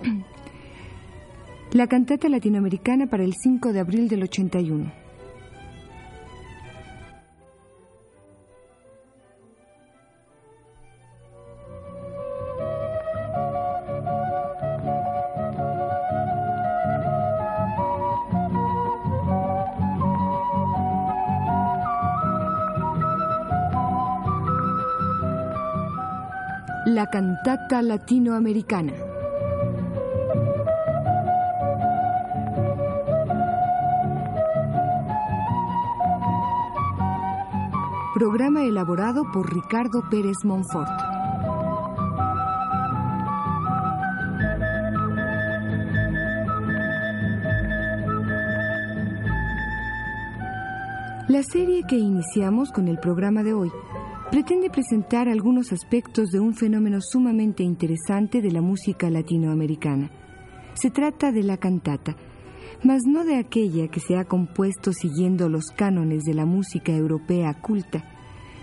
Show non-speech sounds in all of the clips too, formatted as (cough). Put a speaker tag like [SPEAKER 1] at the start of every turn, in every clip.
[SPEAKER 1] (clears throat) La cantata latinoamericana para el 5 de abril del 81. La cantata latinoamericana. Programa elaborado por Ricardo Pérez Monfort. La serie que iniciamos con el programa de hoy pretende presentar algunos aspectos de un fenómeno sumamente interesante de la música latinoamericana. Se trata de la cantata, mas no de aquella que se ha compuesto siguiendo los cánones de la música europea culta,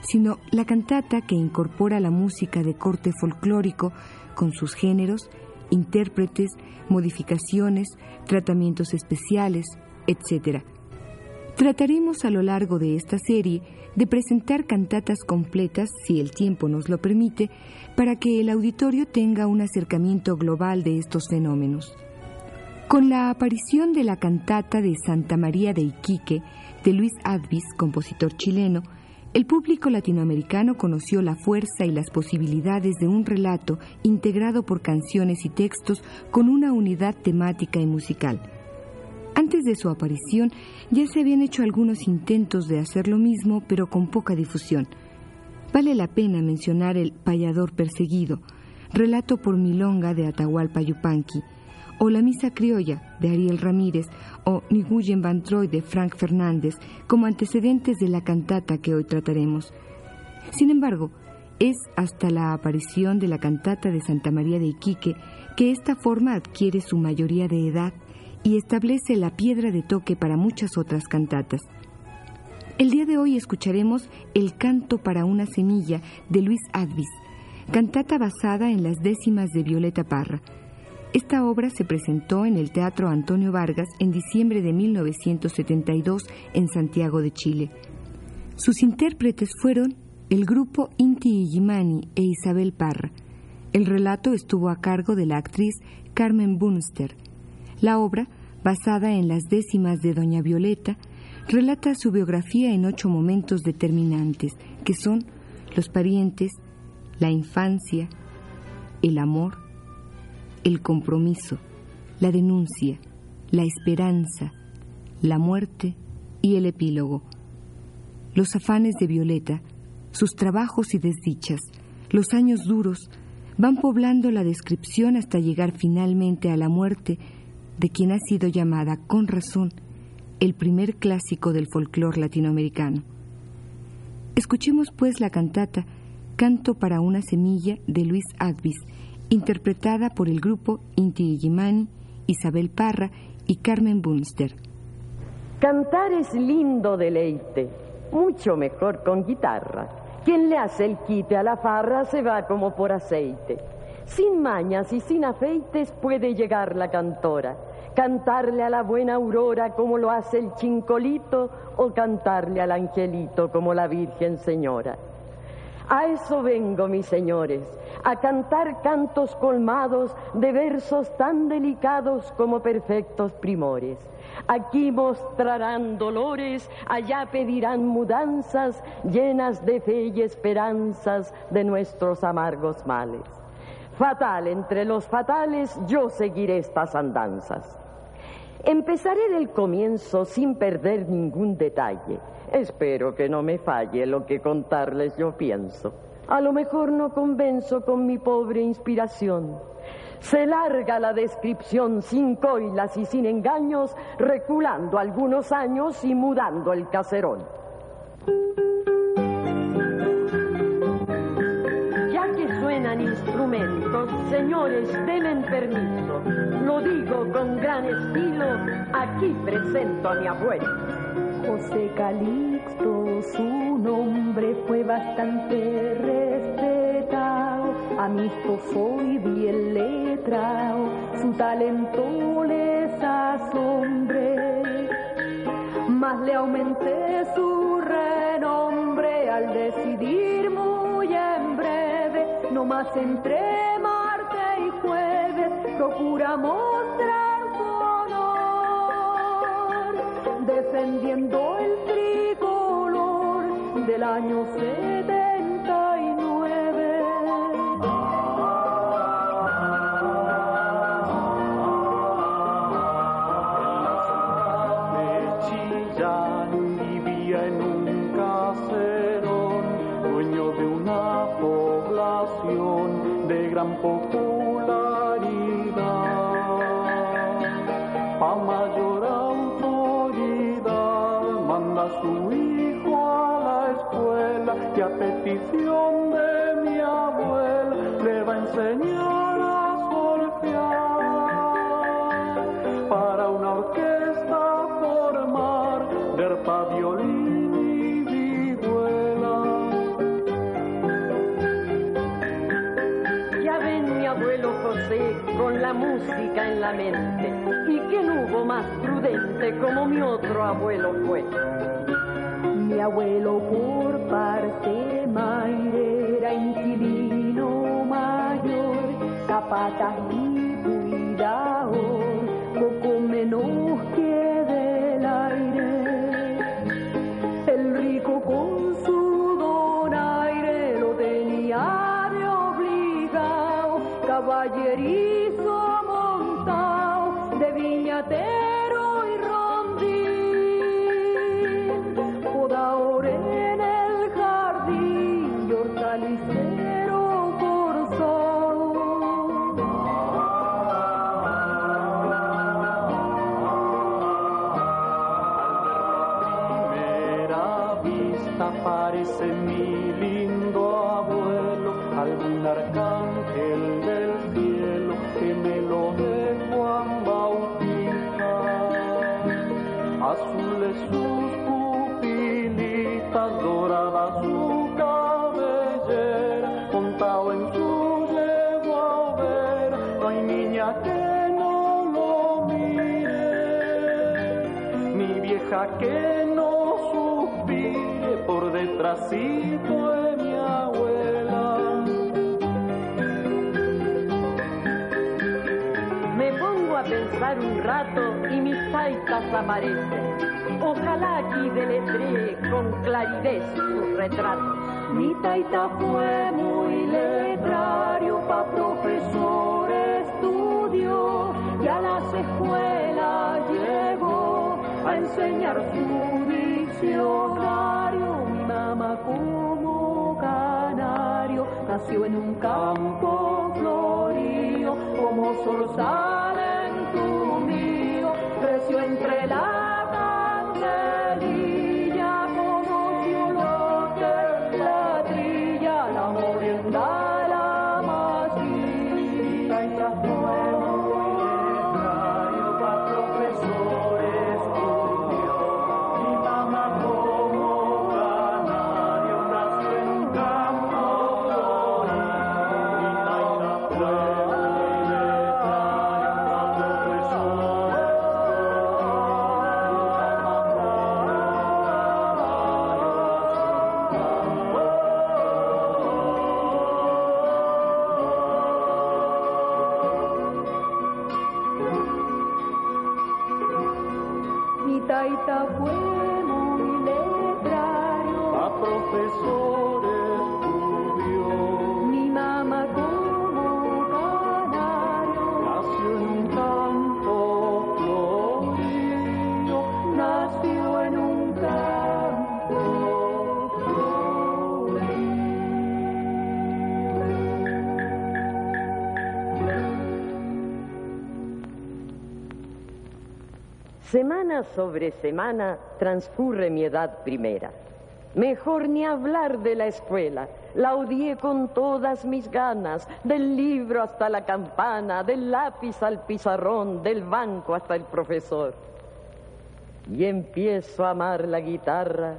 [SPEAKER 1] sino la cantata que incorpora la música de corte folclórico con sus géneros, intérpretes, modificaciones, tratamientos especiales, etc. Trataremos a lo largo de esta serie de presentar cantatas completas, si el tiempo nos lo permite, para que el auditorio tenga un acercamiento global de estos fenómenos. Con la aparición de la cantata de Santa María de Iquique de Luis Advis, compositor chileno, el público latinoamericano conoció la fuerza y las posibilidades de un relato integrado por canciones y textos con una unidad temática y musical. Antes de su aparición ya se habían hecho algunos intentos de hacer lo mismo, pero con poca difusión. Vale la pena mencionar el Payador Perseguido, relato por Milonga de Atahualpa Yupanqui, o La Misa Criolla de Ariel Ramírez, o Niguyen Van Troy de Frank Fernández, como antecedentes de la cantata que hoy trataremos. Sin embargo, es hasta la aparición de la cantata de Santa María de Iquique que esta forma adquiere su mayoría de edad y establece la piedra de toque para muchas otras cantatas. El día de hoy escucharemos El canto para una semilla de Luis Advis, cantata basada en las décimas de Violeta Parra. Esta obra se presentó en el Teatro Antonio Vargas en diciembre de 1972 en Santiago de Chile. Sus intérpretes fueron el grupo Inti Illimani e Isabel Parra. El relato estuvo a cargo de la actriz Carmen Bunster. La obra basada en las décimas de Doña Violeta, relata su biografía en ocho momentos determinantes, que son los parientes, la infancia, el amor, el compromiso, la denuncia, la esperanza, la muerte y el epílogo. Los afanes de Violeta, sus trabajos y desdichas, los años duros, van poblando la descripción hasta llegar finalmente a la muerte de quien ha sido llamada con razón el primer clásico del folclore latinoamericano. Escuchemos pues la cantata Canto para una semilla de Luis Advis, interpretada por el grupo Inti Illimani, Isabel Parra y Carmen Bunster.
[SPEAKER 2] Cantar es lindo deleite, mucho mejor con guitarra. Quien le hace el quite a la farra se va como por aceite. Sin mañas y sin afeites puede llegar la cantora, cantarle a la buena aurora como lo hace el chincolito o cantarle al angelito como la Virgen Señora. A eso vengo, mis señores, a cantar cantos colmados de versos tan delicados como perfectos primores. Aquí mostrarán dolores, allá pedirán mudanzas llenas de fe y esperanzas de nuestros amargos males. Fatal entre los fatales, yo seguiré estas andanzas. Empezaré del comienzo sin perder ningún detalle. Espero que no me falle lo que contarles yo pienso. A lo mejor no convenzo con mi pobre inspiración. Se larga la descripción sin coilas y sin engaños, reculando algunos años y mudando el caserón. instrumentos, señores, denme permiso. Lo digo con gran estilo, aquí presento a mi abuelo.
[SPEAKER 3] José Calixto, su nombre fue bastante respetado, amistoso y bien letrado, su talento les asombre. Más le aumenté su renombre al decidir muy en breve, no más entre martes y jueves, procura mostrar su honor, defendiendo el tricolor del año 79.
[SPEAKER 4] de Chillán vivía en un caserón, dueño de una población de gran popularidad. Derpa, violín y vihuela.
[SPEAKER 2] Ya ven mi abuelo José con la música en la mente y que no hubo más prudente como mi otro abuelo fue.
[SPEAKER 3] Mi abuelo por parte maire era inquilino mayor, capata
[SPEAKER 4] cavalheria. Vieja que no suspire por detrásito de mi abuela.
[SPEAKER 2] Me pongo a pensar un rato y mis taitas aparecen. Ojalá aquí deletree con claridad sus retratos.
[SPEAKER 3] Mi taita fue muy letrario, pa' profesor estudió y a las escuelas enseñar su diccionario. Mi mamá como canario nació en un campo florío, como zorzal en tu mío, creció entre la Mi taita fue muy letrario,
[SPEAKER 4] a profesor
[SPEAKER 2] Semana sobre semana transcurre mi edad primera. Mejor ni hablar de la escuela. La odié con todas mis ganas, del libro hasta la campana, del lápiz al pizarrón, del banco hasta el profesor. Y empiezo a amar la guitarra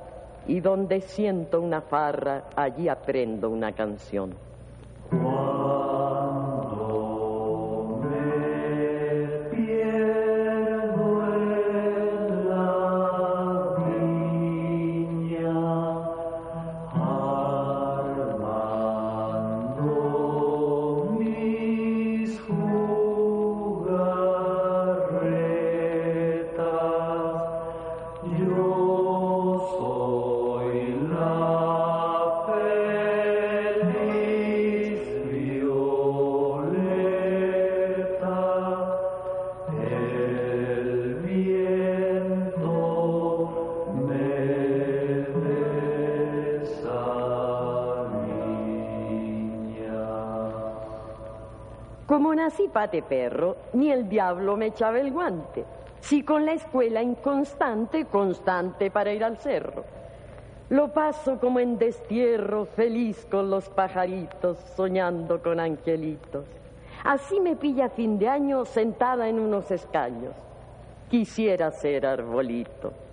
[SPEAKER 2] y donde siento una farra, allí aprendo una canción.
[SPEAKER 3] Como nací pate perro, ni el diablo me echaba el guante. Si con la escuela inconstante, constante para ir al cerro. Lo paso como en destierro, feliz con los pajaritos, soñando con angelitos. Así me pilla fin de año sentada en unos escaños. Quisiera ser arbolito.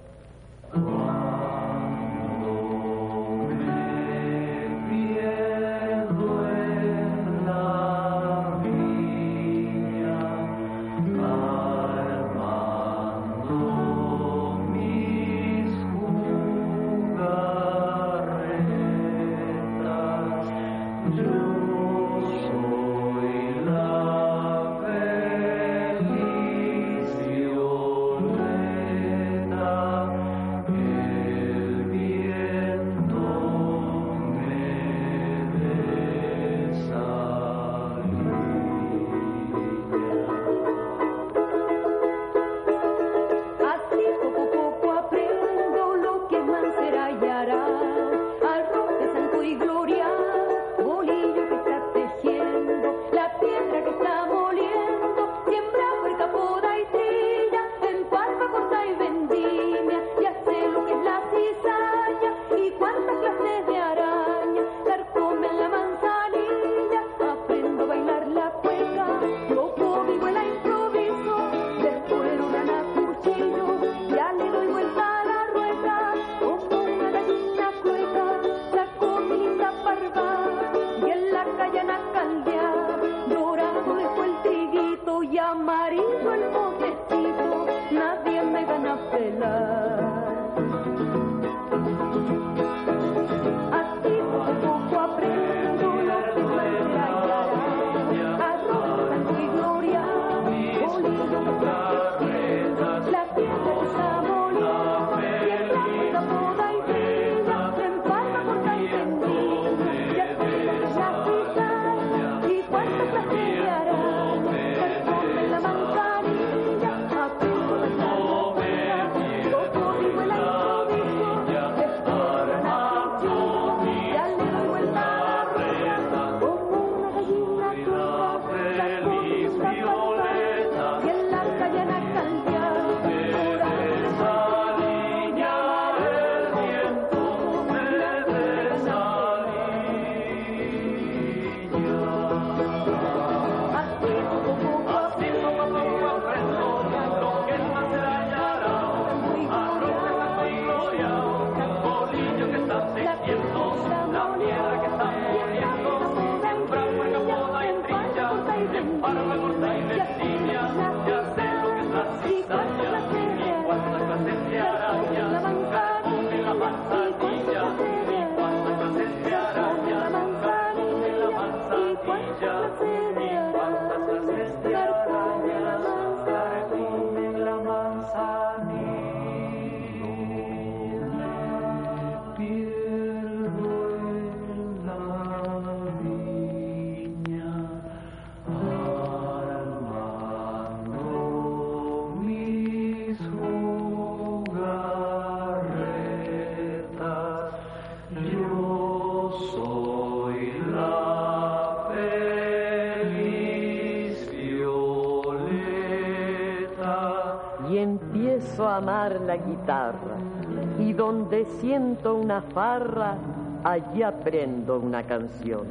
[SPEAKER 3] Una farra, allí aprendo una canción.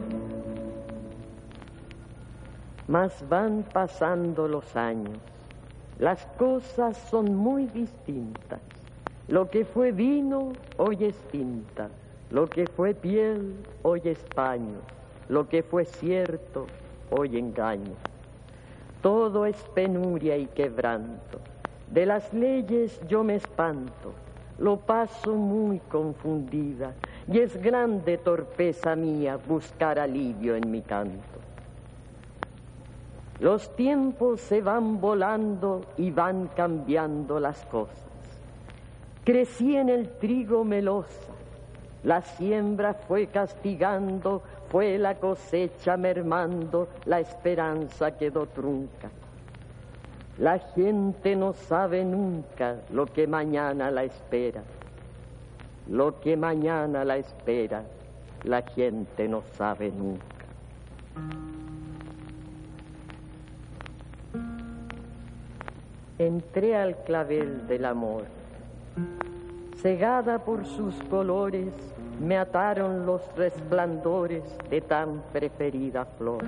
[SPEAKER 3] Mas van pasando los años, las cosas son muy distintas. Lo que fue vino, hoy es tinta. Lo que fue piel, hoy es paño. Lo que fue cierto, hoy engaño. Todo es penuria y quebranto. De las leyes yo me espanto, lo paso muy confundida y es grande torpeza mía buscar alivio en mi canto. Los tiempos se van volando y van cambiando las cosas. Crecí en el trigo melosa, la siembra fue castigando, fue la cosecha mermando, la esperanza quedó trunca. La gente no sabe nunca lo que mañana la espera. Lo que mañana la espera, la gente no sabe nunca.
[SPEAKER 2] entré al clavel del amor. Cegada por sus colores, me ataron los resplandores de tan preferida flor.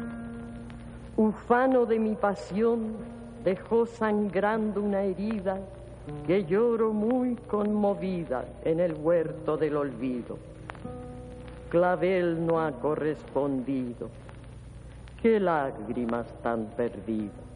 [SPEAKER 2] Ufano de mi pasión, dejó sangrando una herida que lloro muy conmovida en el huerto del olvido. Clavel no ha correspondido, qué lágrimas tan perdidas.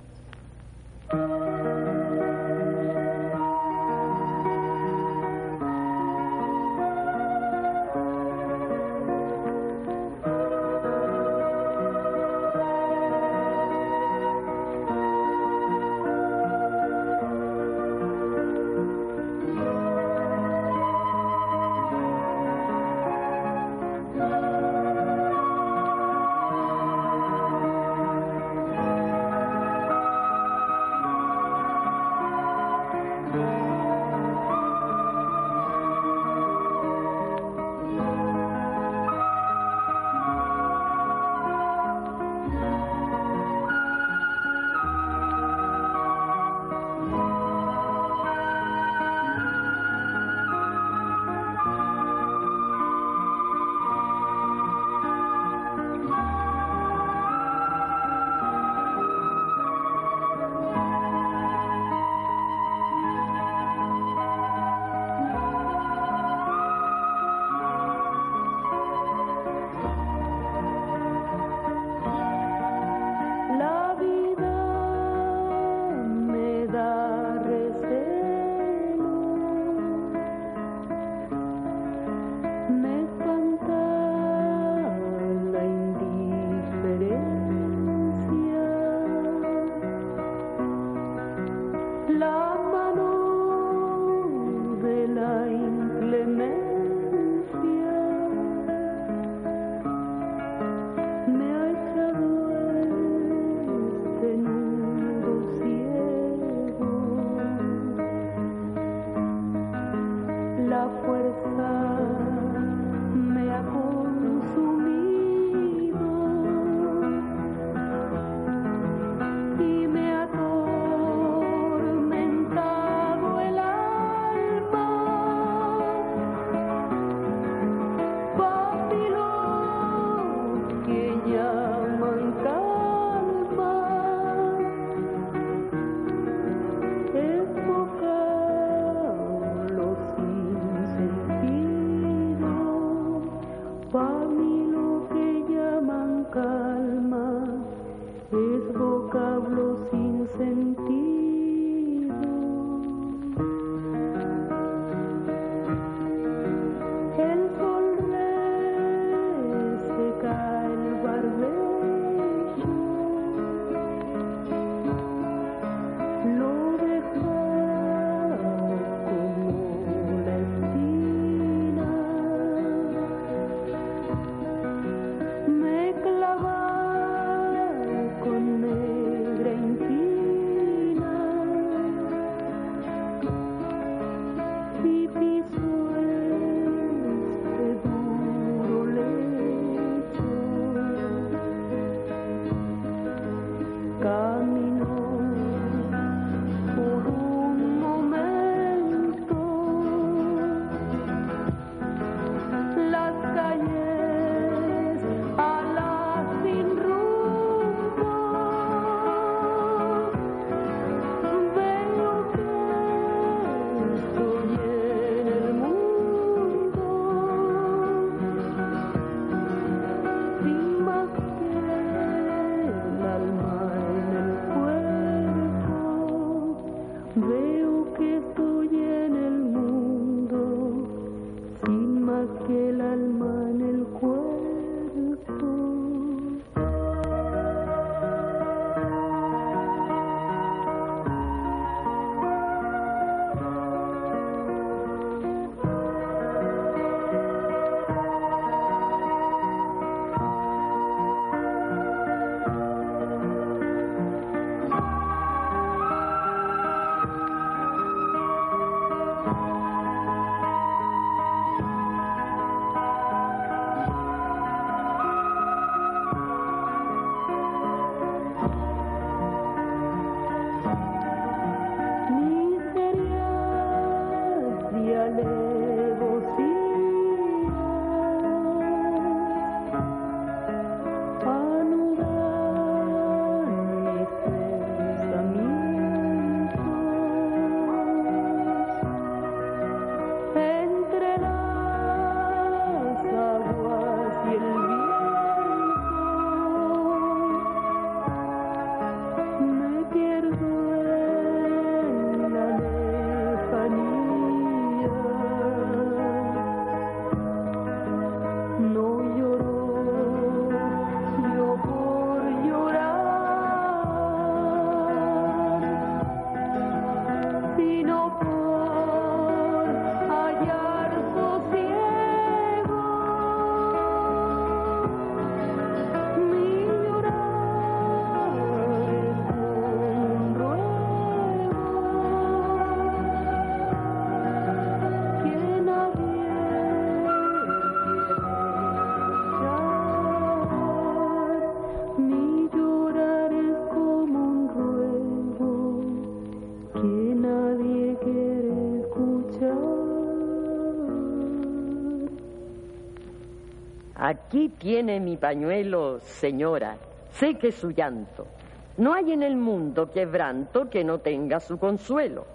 [SPEAKER 2] Aquí tiene mi pañuelo, señora. Sé que su llanto. No hay en el mundo quebranto que no tenga su consuelo.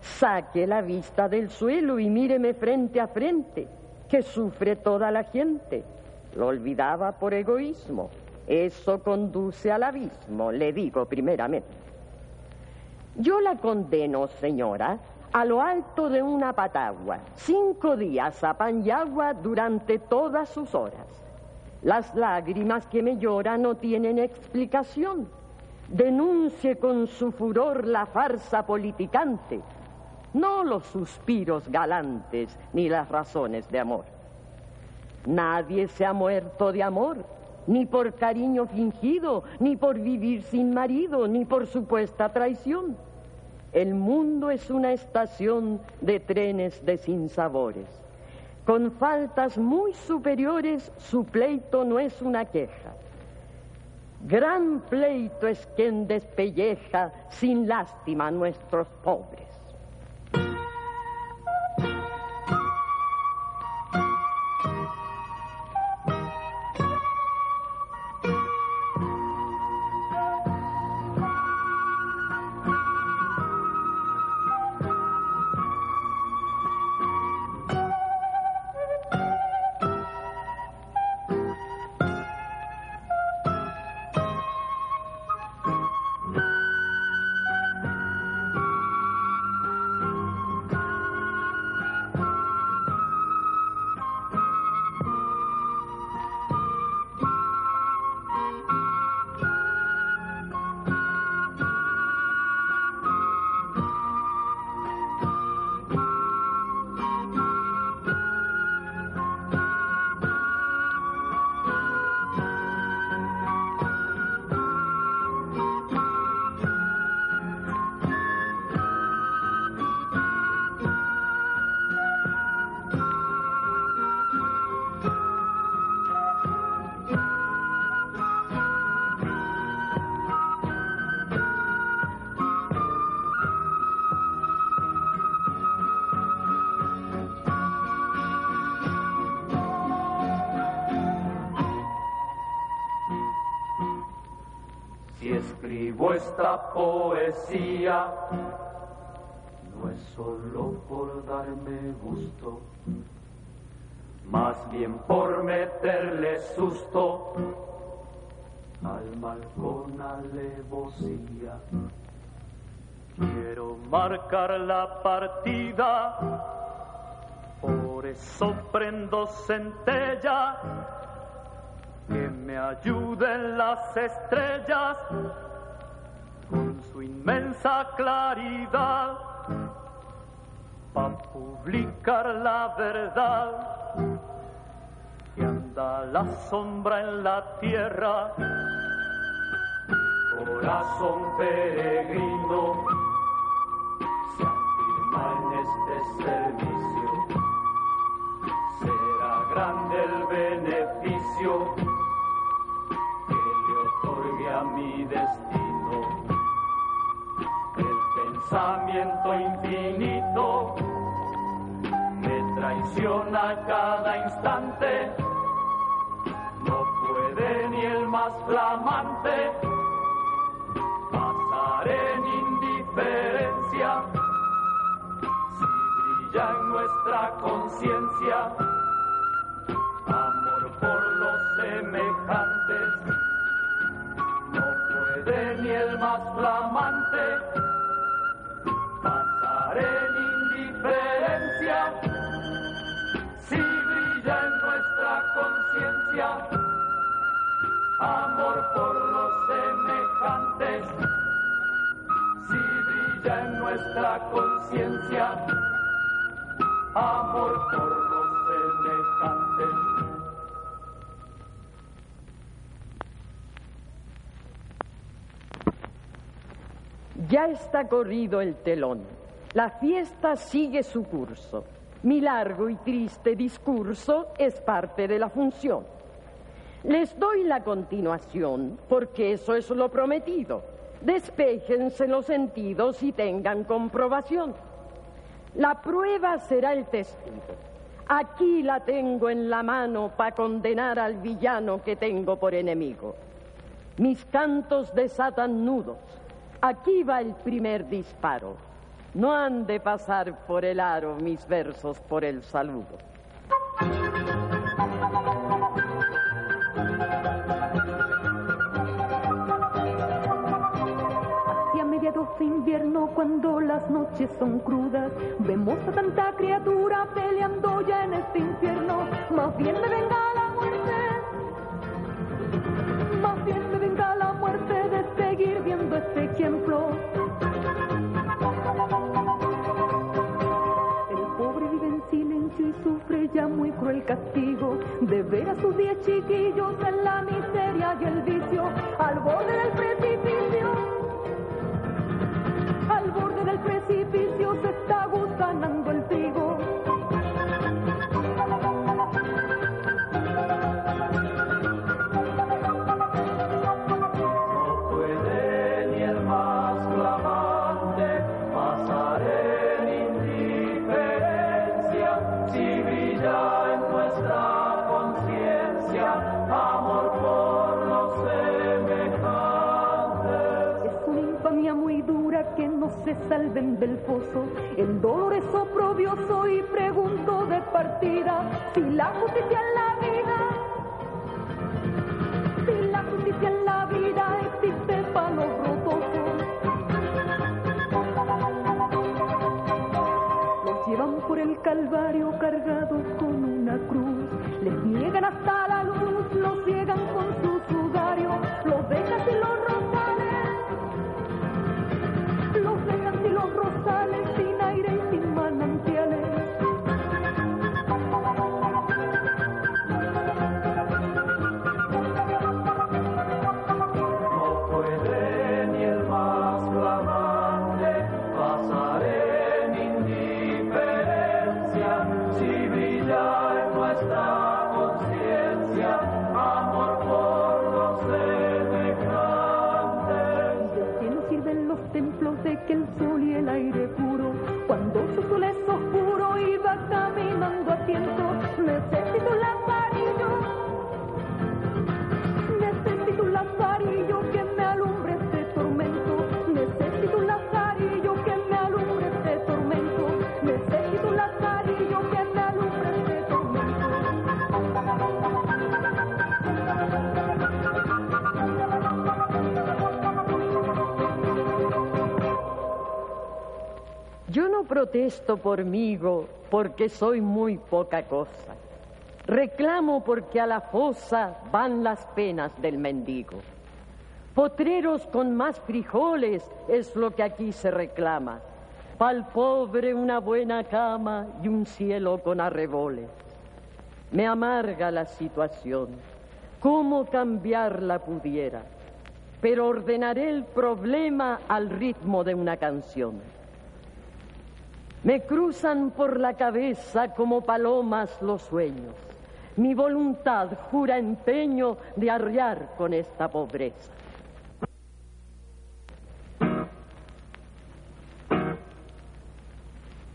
[SPEAKER 2] Saque la vista del suelo y míreme frente a frente, que sufre toda la gente. Lo olvidaba por egoísmo. Eso conduce al abismo, le digo primeramente. Yo la condeno, señora, a lo alto de una patagua, cinco días a pan y agua durante todas sus horas. Las lágrimas que me lloran no tienen explicación. Denuncie con su furor la farsa politicante, no los suspiros galantes ni las razones de amor. Nadie se ha muerto de amor, ni por cariño fingido, ni por vivir sin marido, ni por supuesta traición. El mundo es una estación de trenes de sinsabores. Con faltas muy superiores, su pleito no es una queja. Gran pleito es quien despelleja sin lástima a nuestros pobres.
[SPEAKER 4] Esta poesía. No es solo por darme gusto, más bien por meterle susto. Al mal con alevosía. Quiero marcar la partida, por eso prendo centella, que me ayuden las estrellas su inmensa claridad para publicar la verdad que anda la sombra en la tierra. Corazón peregrino se afirma en este servicio. Será grande el beneficio que le otorgue a mi destino pensamiento infinito. Me traiciona cada instante. No puede ni el más flamante. Pasar en indiferencia. Si brilla en nuestra conciencia amor por los semejantes, si brilla en nuestra conciencia amor por los semejantes.
[SPEAKER 2] Ya está corrido el telón. La fiesta sigue su curso. Mi largo y triste discurso es parte de la función. Les doy la continuación porque eso es lo prometido. Despejense los sentidos y tengan comprobación. La prueba será el testigo. Aquí la tengo en la mano para condenar al villano que tengo por enemigo. Mis cantos desatan nudos. Aquí va el primer disparo. No han de pasar por el aro mis versos por el saludo.
[SPEAKER 3] Invierno cuando las noches son crudas. Vemos a tanta criatura peleando ya en este infierno. Más bien me venga la muerte. Más bien me venga la muerte de seguir viendo este ejemplo. El pobre vive en silencio y sufre ya muy cruel castigo de ver a sus diez chiquillos en la miseria y el vicio al borde del precipicio precipicio se está salven del foso. El dolor es oprobioso y pregunto de partida si la justicia en la vida, si la justicia en la vida existe para los rotosos. Los llevan por el calvario cargados con una cruz, les niegan hasta la luz,
[SPEAKER 2] protesto por mí porque soy muy poca cosa. Reclamo porque a la fosa van las penas del mendigo. Potreros con más frijoles es lo que aquí se reclama. Pa'l pobre una buena cama y un cielo con arreboles. Me amarga la situación. ¿Cómo cambiarla pudiera? Pero ordenaré el problema al ritmo de una canción. Me cruzan por la cabeza como palomas los sueños. Mi voluntad jura empeño de arriar con esta pobreza.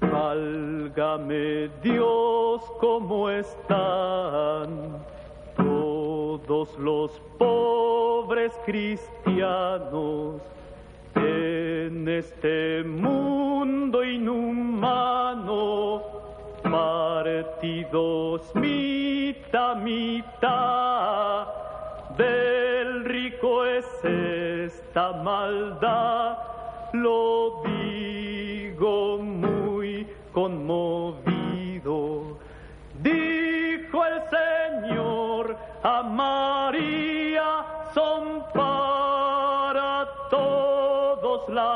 [SPEAKER 4] Válgame Dios, ¿cómo están todos los pobres cristianos en este mundo inhumano? Partidos mitad, mitad, del rico es esta maldad, lo digo muy conmovido. Dijo el Señor a María, son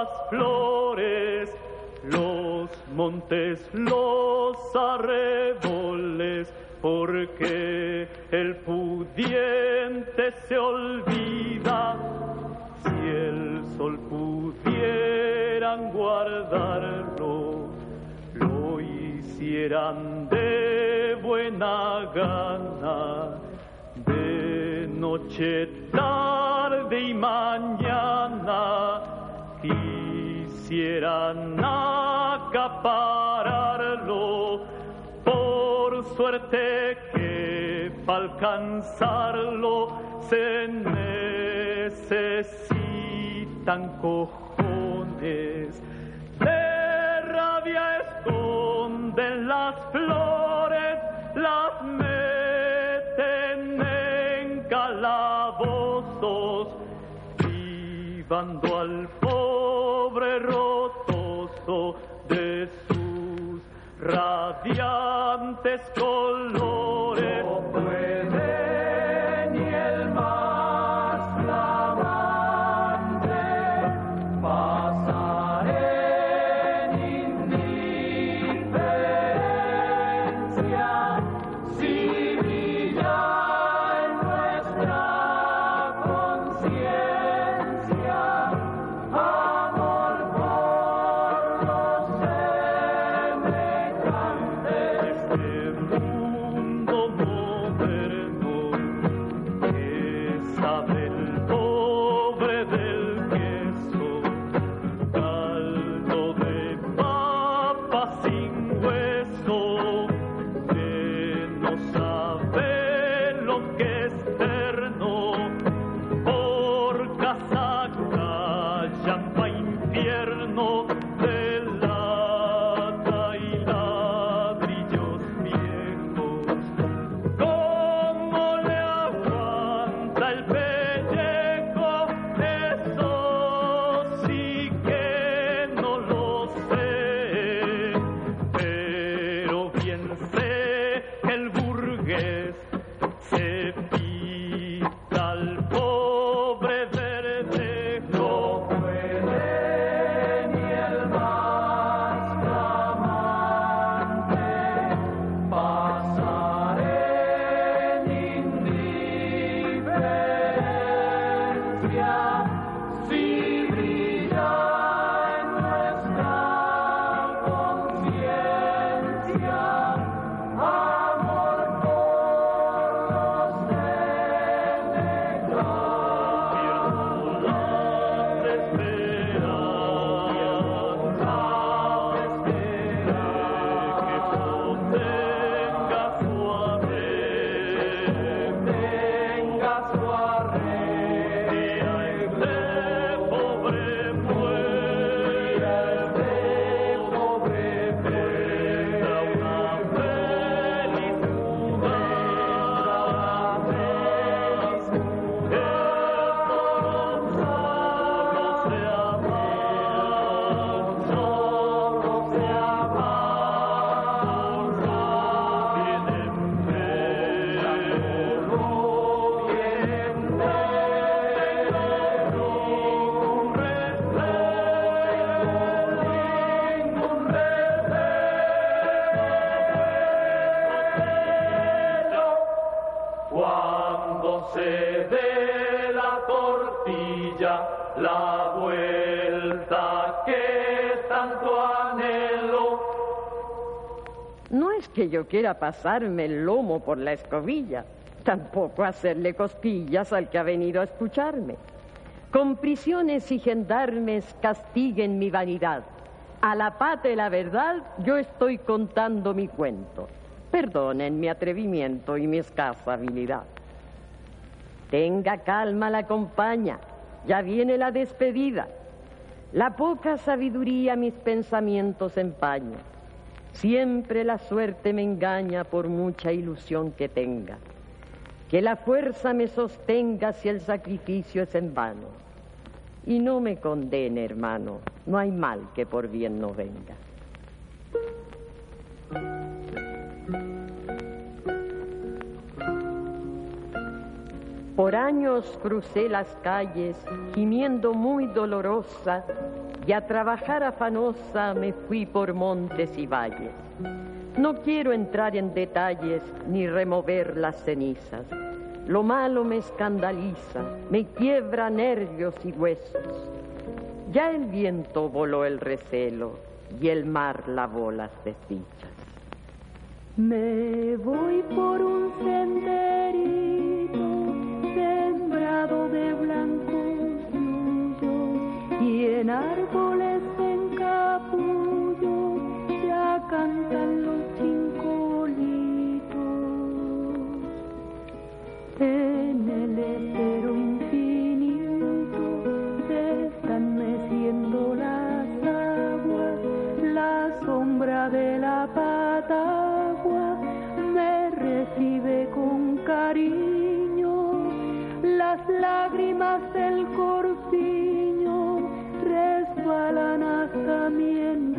[SPEAKER 4] las flores, los montes, los arreboles, porque el pudiente se olvida. Si el sol pudieran guardarlo, lo hicieran de buena gana, de noche, tarde y mañana, quisieran acapararlo por suerte que para alcanzarlo se necesitan cojones. De rabia esconden las flores, las meten en calabozos, privando al radiantes colores. Que
[SPEAKER 2] yo quiera pasarme el lomo por la escobilla, tampoco hacerle cosquillas al que ha venido a escucharme. Con prisiones y gendarmes castiguen mi vanidad. A la pata de la verdad yo estoy contando mi cuento. Perdonen mi atrevimiento y mi escasa habilidad. Tenga calma la compañía, ya viene la despedida. La poca sabiduría mis pensamientos empaña. Siempre la suerte me engaña por mucha ilusión que tenga. Que la fuerza me sostenga si el sacrificio es en vano. Y no me condene, hermano, no hay mal que por bien no venga. Por años crucé las calles, gimiendo muy dolorosa, y a trabajar afanosa me fui por montes y valles. No quiero entrar en detalles ni remover las cenizas. Lo malo me escandaliza, me quiebra nervios y huesos. Ya el viento voló el recelo y el mar lavó las desdichas.
[SPEAKER 3] Me voy por un senderito en árboles en capullo ya cantan los también.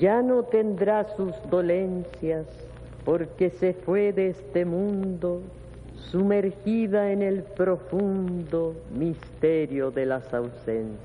[SPEAKER 3] Ya no
[SPEAKER 2] tendrá sus dolencias porque se fue de este mundo sumergida en el profundo misterio de las ausencias.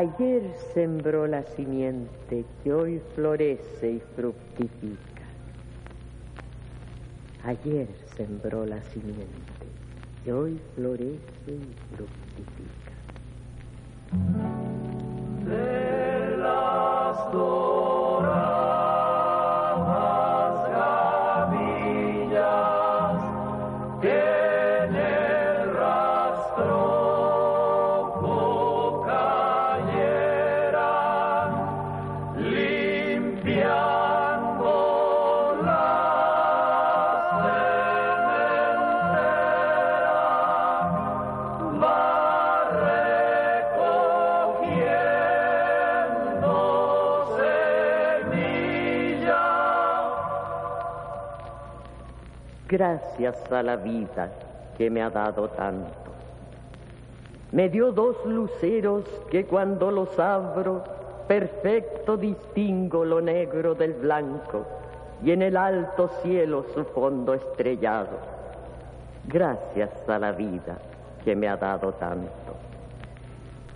[SPEAKER 2] Ayer sembró la simiente que hoy florece y fructifica. Ayer sembró la simiente que hoy florece y fructifica.
[SPEAKER 4] de las doradas
[SPEAKER 2] Gracias a la vida que me ha dado tanto. Me dio dos luceros que cuando los abro, perfecto distingo lo negro del blanco y en el alto cielo su fondo estrellado. Gracias a la vida que me ha dado tanto.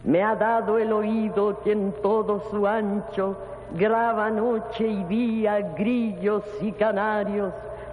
[SPEAKER 2] Me ha dado el oído que en todo su ancho graba noche y día grillos y canarios,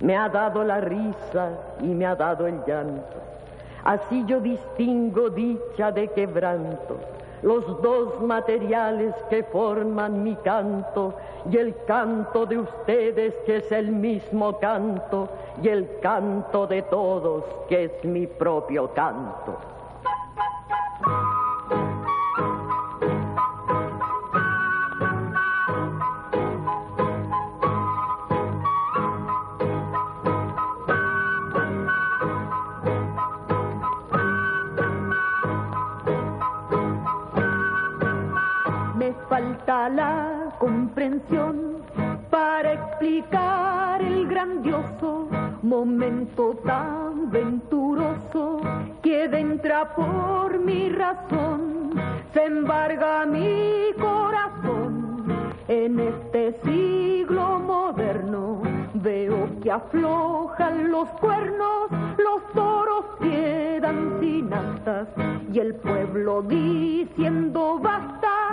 [SPEAKER 2] Me ha dado la risa y me ha dado el llanto. Así yo distingo dicha de quebranto, los dos materiales que forman mi canto y el canto de ustedes que es el mismo canto y el canto de todos que es mi propio canto.
[SPEAKER 3] Comprensión para explicar el grandioso momento tan venturoso que entra por mi razón, se embarga mi corazón en este siglo moderno. Veo que aflojan los cuernos, los toros quedan sin astas y el pueblo diciendo basta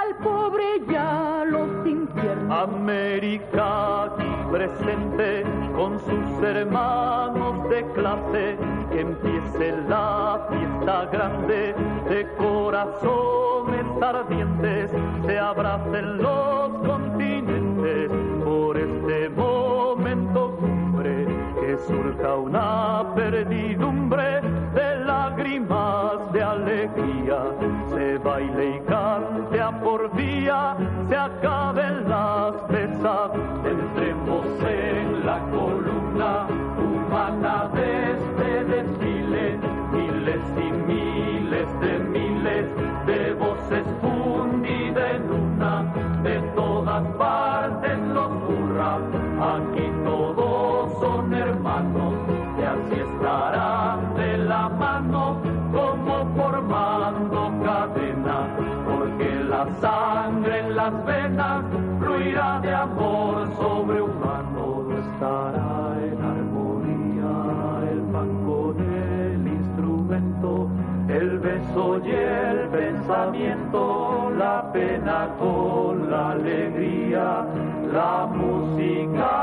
[SPEAKER 3] al pobre ya los infiernos.
[SPEAKER 4] América presente con sus hermanos de clase, que empiece la fiesta grande de corazones ardientes, se abracen los continentes por este momento cumbre, que surja una perdidumbre de lágrimas de alegría, se baile y cante por día, se acaben las pesas, entremos en la columna humana de la pena con la alegría, la música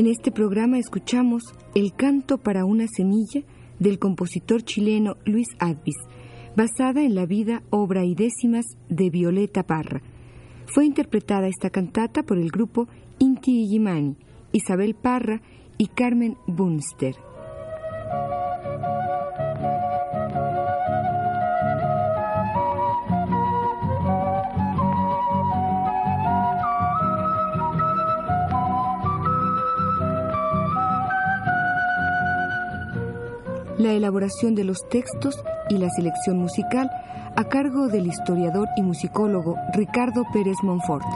[SPEAKER 1] En este programa escuchamos El canto para una semilla del compositor chileno Luis Advis, basada en la vida, obra y décimas de Violeta Parra. Fue interpretada esta cantata por el grupo Inti Illimani, Isabel Parra y Carmen Bunster. La elaboración de los textos y la selección musical a cargo del historiador y musicólogo Ricardo Pérez Monfort.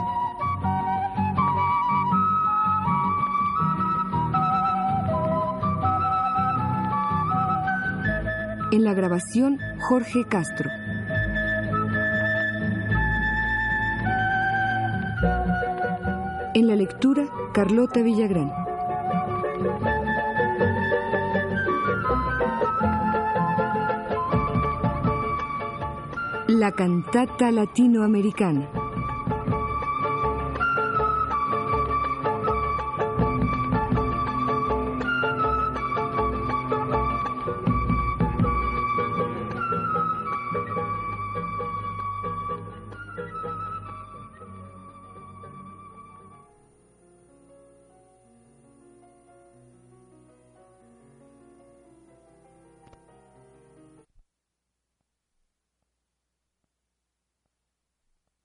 [SPEAKER 1] En la grabación, Jorge Castro. En la lectura, Carlota Villagrán. La cantata latinoamericana.